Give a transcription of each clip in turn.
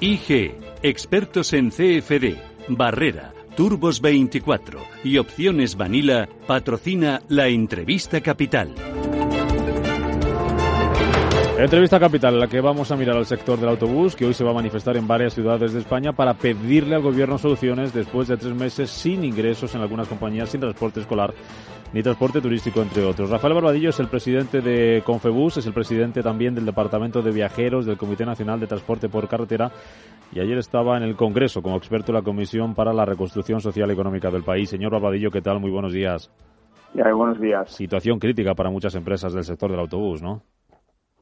IG, expertos en CFD, Barrera, Turbos 24 y Opciones Vanilla patrocina la entrevista capital. Entrevista capital, en la que vamos a mirar al sector del autobús, que hoy se va a manifestar en varias ciudades de España para pedirle al gobierno soluciones después de tres meses sin ingresos en algunas compañías, sin transporte escolar ni transporte turístico, entre otros. Rafael Barbadillo es el presidente de Confebus, es el presidente también del Departamento de Viajeros del Comité Nacional de Transporte por Carretera y ayer estaba en el Congreso como experto de la Comisión para la Reconstrucción Social y Económica del país. Señor Barbadillo, ¿qué tal? Muy buenos días. Ya, buenos días. Situación crítica para muchas empresas del sector del autobús, ¿no?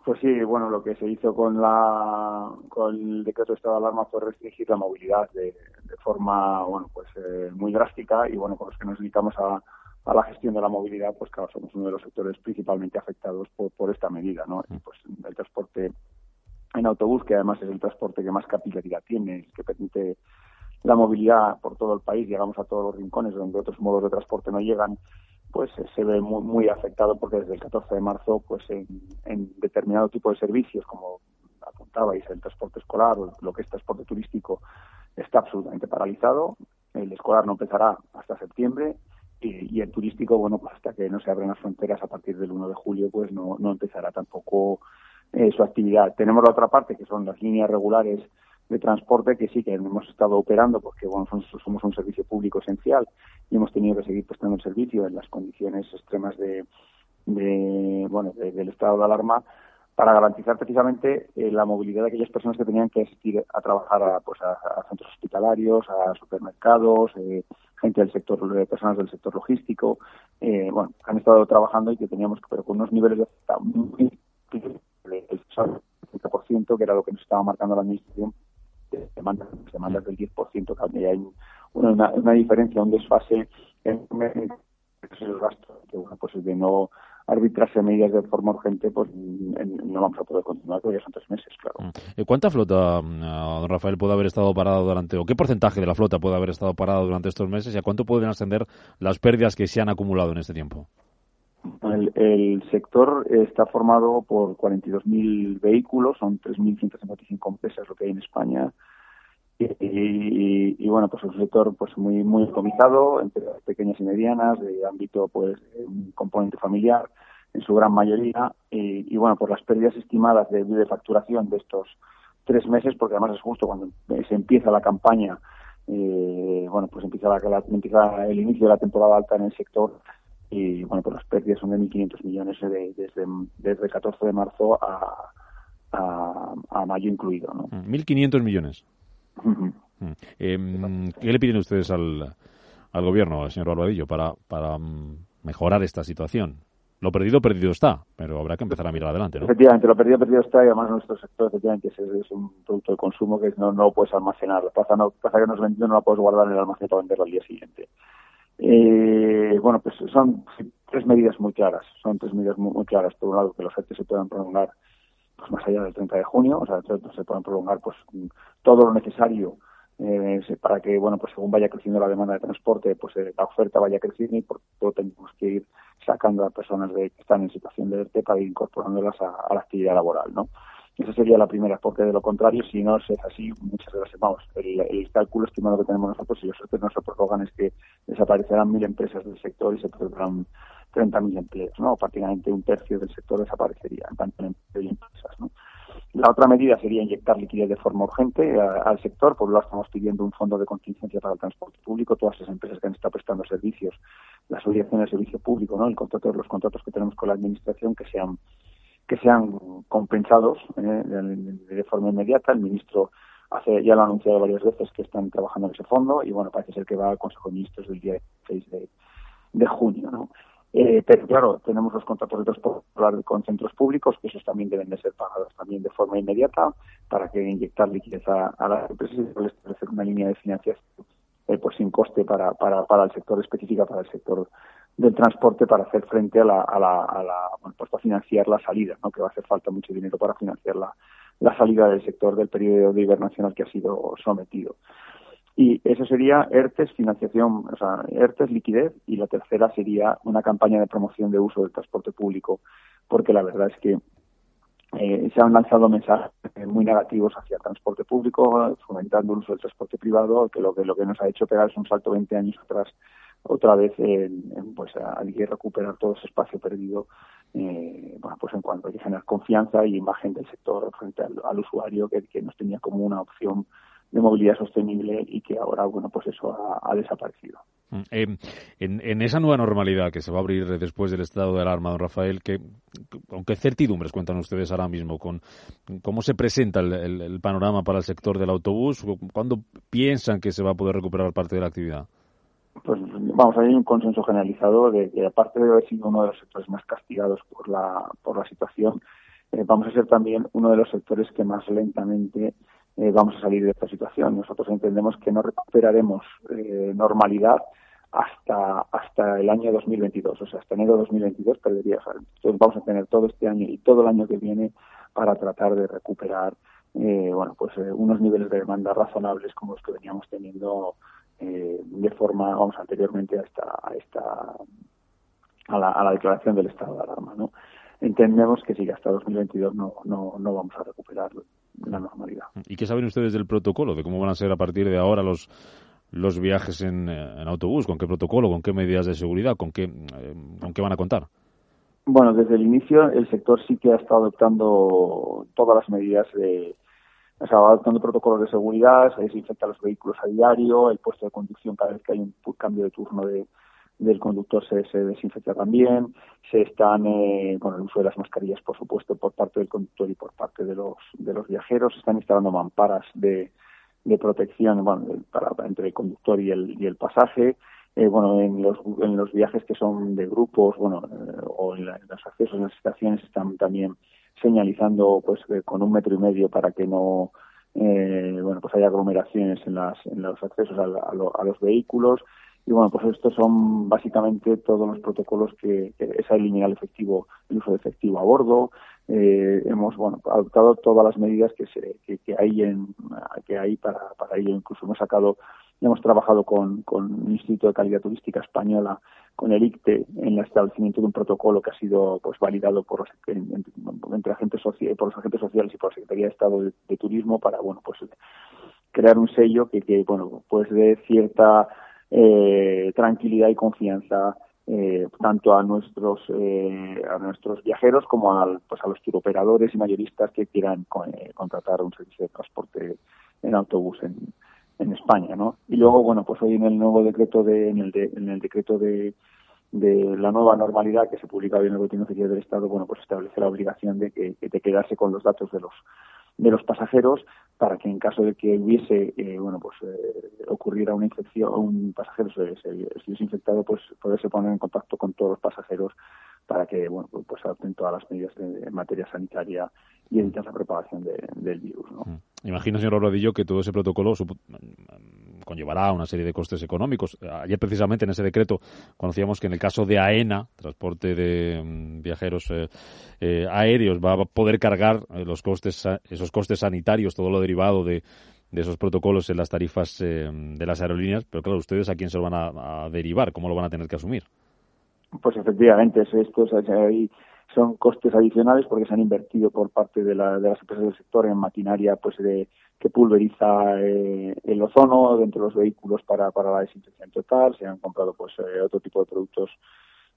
Pues sí, bueno, lo que se hizo con la con el decreto de estado de alarma fue restringir la movilidad de, forma, bueno, pues eh, muy drástica y bueno, con los que nos dedicamos a, a la gestión de la movilidad, pues claro, somos uno de los sectores principalmente afectados por, por esta medida, ¿no? Y pues el transporte en autobús, que además es el transporte que más capilaridad tiene, que permite la movilidad por todo el país, llegamos a todos los rincones donde otros modos de transporte no llegan, pues eh, se ve muy, muy afectado porque desde el 14 de marzo, pues en, determinado tipo de servicios, como apuntabais, el transporte escolar o lo que es transporte turístico, está absolutamente paralizado. El escolar no empezará hasta septiembre y, el turístico, bueno, pues hasta que no se abren las fronteras a partir del 1 de julio, pues no, no empezará tampoco eh, su actividad. Tenemos la otra parte, que son las líneas regulares de transporte, que sí que hemos estado operando porque, bueno, somos, un servicio público esencial y hemos tenido que seguir prestando el servicio en las condiciones extremas de, de bueno, del estado de alarma para garantizar precisamente eh, la movilidad de aquellas personas que tenían que asistir a trabajar a, pues, a, centros hospitalarios, a supermercados, eh, gente del sector, de personas del sector logístico, eh, bueno, han estado trabajando y que teníamos, pero con unos niveles de muy el 50%, que era lo que nos estaba marcando la administración, de demandas, demandas del 10%, que hay una, una diferencia, un desfase en, el gasto, que bueno, pues de no arbitrarse medidas de forma urgente, pues no vamos a poder continuar, porque ya son tres meses, claro. Mm. Eh, ¿Cuánta flota, don Rafael, puede haber estado parada durante, o qué porcentaje de la flota puede haber estado parada durante estos meses y a cuánto pueden ascender las pérdidas que se han acumulado en este tiempo? El, sector está formado por 42.000 vehículos, son 3.155 empresas lo que hay en España. Y, bueno, pues es un sector pues muy muy comizado, entre pequeñas y medianas, de ámbito pues un componente familiar en su gran mayoría. Y, bueno, por las pérdidas estimadas de, de facturación de estos tres meses, porque además es justo cuando se empieza la campaña, eh, bueno, pues empieza, la, empieza el inicio de la temporada alta en el sector y bueno, pues las pérdidas son de 1.500 millones desde, desde el 14 de marzo a, a, mayo incluido. ¿no? 1.500 mm, millones. Em, ¿Qué le piden ustedes al, al gobierno, señor Barbadillo, para, para mm, mejorar esta situación? Lo perdido, perdido está, pero habrá que empezar a mirar adelante, ¿no? Efectivamente, lo perdido, perdido está, y además nuestro sector, efectivamente, es, un producto de consumo que no, no lo puedes almacenar. Pasa, no, pasa que vendido no la puedes guardar en el almacén para venderlo al día siguiente. Eh, bueno, pues son tres medidas muy claras. Son tres medidas muy, claras. Por un lado, que los FETE se puedan prolongar pues más allá del 30 de junio, o sea, se puedan prolongar pues todo lo necesario eh, para que, bueno, pues según vaya creciendo la demanda de transporte, pues eh, la oferta vaya creciendo y por todo tenemos que ir sacando a personas de, que están en situación de ERTE para ir incorporándolas a, la actividad laboral, ¿no? Esa sería la primera, porque de lo contrario, si no es así, muchas veces, vamos, el, el cálculo estimado que tenemos nosotros, si los otros no se prorrogan, es que desaparecerán mil empresas del sector y se perderán 30.000 empleos, ¿no? Prácticamente un tercio del sector desaparecería, en tanto en empresas, ¿no? La otra medida sería inyectar liquidez de forma urgente al sector, por lo tanto estamos pidiendo un fondo de contingencia para el transporte público, todas esas empresas que han estado prestando servicios, las obligaciones de servicio público, ¿no? El contrato, los contratos que tenemos con la administración que sean que sean compensados eh, de, forma inmediata. El ministro hace, ya lo han anunciado varias veces que están trabajando en ese fondo y bueno, parece ser que va al Consejo de Ministros del día 6 de, de junio, ¿no? Eh, pero claro, tenemos los contratos con centros públicos, que esos también deben de ser pagados también de forma inmediata para que inyectar liquidez a, las empresas y establecer una línea de financiación eh, pues sin coste para, para, para el sector específica, para el sector del transporte para hacer frente a la, a la, a la bueno, pues para financiar la salida, ¿no? que va a hacer falta mucho dinero para financiar la, la salida del sector del periodo de hibernación que ha sido sometido. Y eso sería ERTES, financiación, o sea, ERTES, liquidez, y la tercera sería una campaña de promoción de uso del transporte público, porque la verdad es que eh, se han lanzado mensajes muy negativos hacia el transporte público, fomentando el uso del transporte privado, que lo que, lo que nos ha hecho pegar es un salto 20 años atrás otra vez en, pues hay que recuperar todo ese espacio perdido eh, bueno pues en cuanto a que generar confianza y imagen del sector frente al, usuario que, que, nos tenía como una opción de movilidad sostenible y que ahora, bueno, pues eso ha, desaparecido. Mm, eh, en, esa nueva normalidad que se va a abrir después del estado de alarma, don Rafael, que, aunque certidumbres cuentan ustedes ahora mismo, con cómo se presenta el, panorama para el sector del autobús, ¿cuándo piensan que se va a poder recuperar parte de la actividad? Pues vamos, hay un consenso generalizado de que aparte de haber sido uno de los sectores más castigados por la, por la situación, eh, vamos a ser también uno de los sectores que más lentamente eh, vamos a salir de esta situación. Nosotros entendemos que no recuperaremos eh, normalidad hasta hasta el año 2022, o sea, hasta enero de 2022 perdería. Entonces vamos a tener todo este año y todo el año que viene para tratar de recuperar eh, bueno, pues unos niveles de demanda razonables como los que veníamos teniendo de forma, vamos, anteriormente a a esta a la, a la declaración del estado de alarma, ¿no? Entendemos que sí, hasta 2022 no, no, no vamos a recuperar la normalidad. ¿Y qué saben ustedes del protocolo, de cómo van a ser a partir de ahora los los viajes en, en autobús? ¿Con qué protocolo? ¿Con qué medidas de seguridad? ¿Con qué, eh, ¿Con qué van a contar? Bueno, desde el inicio el sector sí que ha estado adoptando todas las medidas de, o sea, adoptando protocolos de seguridad, se desinfecta los vehículos a diario, el puesto de conducción cada vez que hay un cambio de turno de, del conductor se, se desinfecta también, se están eh, con el uso de las mascarillas, por supuesto, por parte del conductor y por parte de los, de los viajeros, se están instalando mamparas de, de protección bueno, para, entre el conductor y el, y el pasaje, eh, bueno, en los, en los viajes que son de grupos, bueno, eh, o en, los accesos en las estaciones están también señalizando pues con un metro y medio para que no eh, bueno pues haya aglomeraciones en las en los accesos a, a los vehículos y bueno, pues estos son básicamente todos los protocolos que, que es el efectivo, el uso de efectivo a bordo. Eh, hemos bueno adoptado todas las medidas que se que, que hay en que hay para, para ello. Incluso hemos sacado hemos trabajado con, con el Instituto de Calidad Turística Española, con el ICTE, en el establecimiento de un protocolo que ha sido pues validado por entre agentes sociales, por los agentes sociales y por la Secretaría de Estado de, de Turismo para bueno pues crear un sello que, que bueno pues de cierta eh, tranquilidad y confianza eh, tanto a nuestros eh, a nuestros viajeros como a, pues a los turoperadores y mayoristas que quieran eh, contratar un servicio de transporte en autobús en, en España, ¿no? Y luego, bueno, pues hoy en el nuevo decreto de en el, en el decreto de de la nueva normalidad que se publica hoy en el Boletín Oficial del Estado, bueno, pues establece la obligación de que, de quedarse con los datos de los de los pasajeros para que en caso de que hubiese eh, bueno pues eh, ocurriera una infección un pasajero se, infectado pues poderse poner en contacto con todos los pasajeros para que bueno pues, adopten todas las medidas de, en materia sanitaria y eviten la propagación del virus ¿no? Mm. Imagino, señor Rodillo, que todo ese protocolo conllevará una serie de costes económicos. Ayer, precisamente, en ese decreto, conocíamos que en el caso de AENA, transporte de mm, viajeros eh, eh, aéreos, va a poder cargar eh, los costes, esos costes sanitarios, todo lo derivado de, esos protocolos en las tarifas de las aerolíneas. Pero claro, ¿ustedes a quién se lo van a, derivar? ¿Cómo lo van a tener que asumir? Pues efectivamente, esto es ahí son costes adicionales porque se han invertido por parte de, la, de las empresas del sector en maquinaria pues de, que pulveriza eh, el ozono dentro de los vehículos para, para la desinfección total, se han comprado pues eh, otro tipo de productos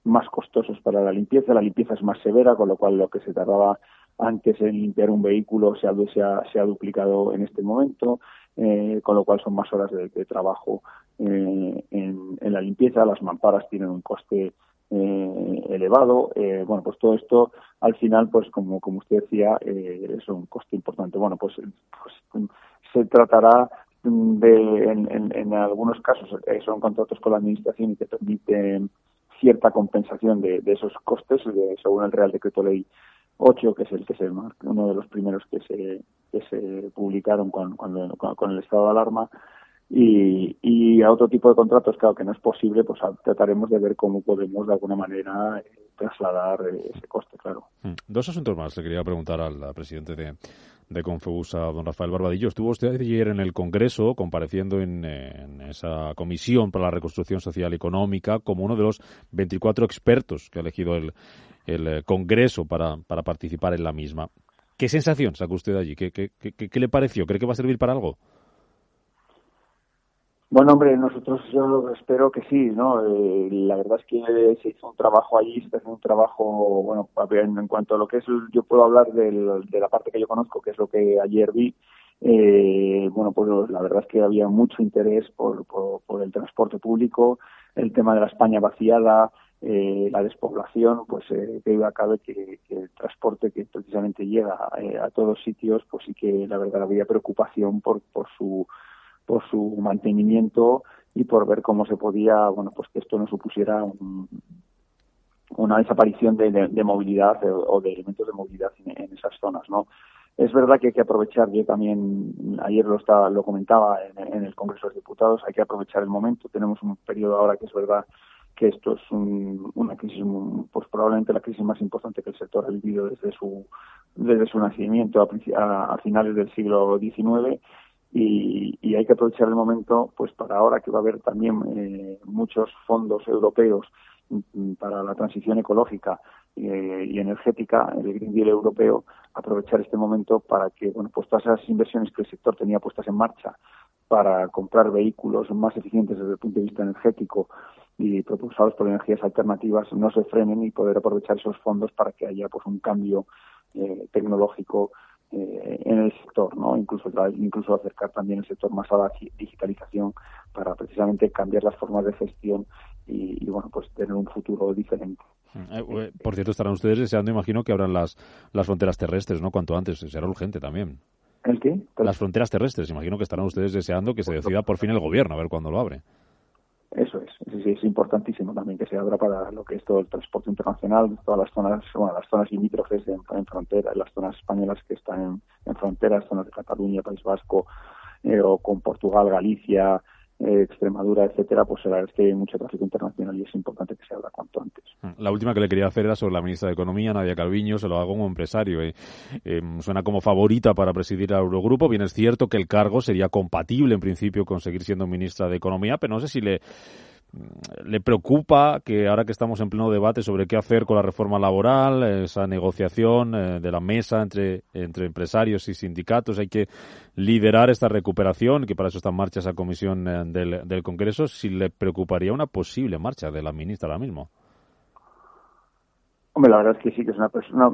más costosos para la limpieza, la limpieza es más severa, con lo cual lo que se tardaba antes en limpiar un vehículo se ha, duplicado en este momento, eh, con lo cual son más horas de, trabajo en, en, la limpieza, las mamparas tienen un coste eh, elevado. Eh, bueno, pues todo esto al final, pues como, como usted decía, eh, es un coste importante. Bueno, pues, pues se tratará de, en, algunos casos, eh, son contratos con la Administración y que permiten cierta compensación de, esos costes, según el Real Decreto Ley 8, que es el que se uno de los primeros que se, que se publicaron con, con el estado de alarma, y, y, a otro tipo de contratos, claro que no es posible, pues trataremos de ver cómo podemos de alguna manera eh, trasladar eh, ese coste, claro. Mm. Dos asuntos más le quería preguntar al presidente de, de a don Rafael Barbadillo. Estuvo usted ayer en el Congreso compareciendo en, esa comisión para la reconstrucción social y económica como uno de los 24 expertos que ha elegido el, eh, Congreso para, para participar en la misma. ¿Qué sensación sacó usted allí? ¿Qué, qué, qué, qué le pareció? ¿Cree que va a servir para algo? Bueno, hombre, nosotros yo espero que sí, ¿no? Eh, la verdad es que se hizo un trabajo allí, se hace un trabajo, bueno, en, cuanto a lo que es, yo puedo hablar de la parte que yo conozco, que es lo que ayer vi, eh, bueno, pues la verdad es que había mucho interés por, el transporte público, el tema de la España vaciada, eh, la despoblación, pues eh, que iba a caber que, el transporte que precisamente llega eh, a todos sitios, pues sí que la verdad había preocupación por, por su por su mantenimiento y por ver cómo se podía, bueno, pues que esto no supusiera una desaparición de, movilidad o de elementos de movilidad en, esas zonas, ¿no? Es verdad que hay que aprovechar, yo también ayer lo estaba, lo comentaba en, el Congreso de Diputados, hay que aprovechar el momento. Tenemos un periodo ahora que es verdad que esto es una crisis, pues probablemente la crisis más importante que el sector ha vivido desde su desde su nacimiento a, a finales del siglo XIX y, hay que aprovechar el momento pues para ahora que va a haber también eh, muchos fondos europeos mm, para la transición ecológica eh, y energética, el Green Deal europeo, aprovechar este momento para que bueno pues todas esas inversiones que el sector tenía puestas en marcha para comprar vehículos más eficientes desde el punto de vista energético y propulsados por energías alternativas no se frenen y poder aprovechar esos fondos para que haya pues un cambio eh, tecnológico eh, en el sector, ¿no? Incluso, incluso acercar también el sector más a la digitalización para precisamente cambiar las formas de gestión y, bueno, pues tener un futuro diferente. Mm, eh, por cierto, estarán ustedes deseando, imagino, que abran las, las fronteras terrestres, ¿no? Cuanto antes, será urgente también. ¿El qué? Las fronteras terrestres, imagino que estarán ustedes deseando que se decida por fin el gobierno, a ver cuándo lo abre. Eso es, es importantísimo también que se abra para lo que es todo el transporte internacional, todas las zonas, bueno, las zonas limítrofes en, en frontera, las zonas españolas que están en, en fronteras, zonas de Cataluña, País Vasco, eh, o con Portugal, Galicia, eh, Extremadura, etcétera, pues la verdad es que hay mucho tráfico internacional y es importante que se abra cuanto antes. Mm, la última que le quería hacer era sobre la ministra de Economía, Nadia Calviño, se lo hago como empresario. Eh. Eh, suena como favorita para presidir al Eurogrupo. Bien, es cierto que el cargo sería compatible en principio con seguir siendo ministra de Economía, pero no sé si le le preocupa que ahora que estamos en pleno debate sobre qué hacer con la reforma laboral, esa negociación eh, de la mesa entre, entre empresarios y sindicatos, hay que liderar esta recuperación, que para eso está en marcha esa comisión eh, del, del Congreso, si le preocuparía una posible marcha de la ministra ahora mismo. Hombre, la verdad es que sí, que es una persona,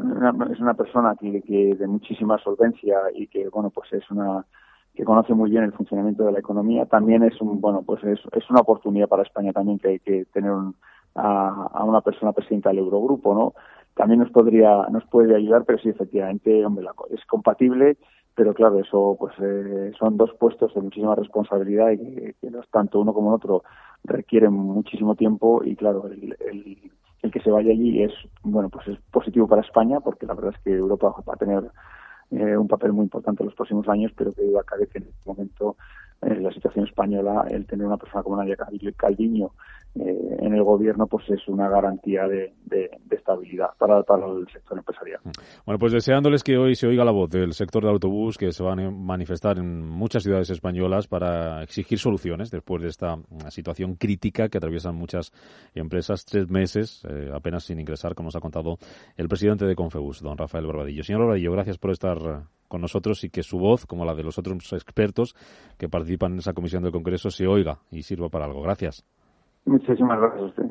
es una persona que, que de muchísima solvencia y que, bueno, pues es una que conoce muy bien el funcionamiento de la economía, también es un bueno pues es, es una oportunidad para España también que, que tener a, una persona presidenta del Eurogrupo, ¿no? También nos podría nos puede ayudar, pero sí efectivamente, hombre, es compatible, pero claro, eso pues eh, son dos puestos de muchísima responsabilidad y que, que tanto uno como el otro requieren muchísimo tiempo y claro, el, el, el que se vaya allí es bueno pues es positivo para España porque la verdad es que Europa va a tener eh, un papel muy importante en los próximos años, pero que duda cabe que en este momento en eh, la situación española el tener una persona como Nadia Calviño eh, en el gobierno pues es una garantía de, estabilidad para, el sector empresarial. Mm. Bueno, pues deseándoles que hoy se oiga la voz del sector del autobús que se van a manifestar en muchas ciudades españolas para exigir soluciones después de esta mm, situación crítica que atraviesan muchas empresas, tres meses eh, apenas sin ingresar, como nos ha contado el presidente de Confebus, don Rafael Barbadillo. Señor Barbadillo, gracias por estar con nosotros y que su voz, como la de los otros expertos que participan en esa comisión del Congreso, se oiga y sirva para algo. Gracias. Muchísimas gracias a ustedes.